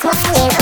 crying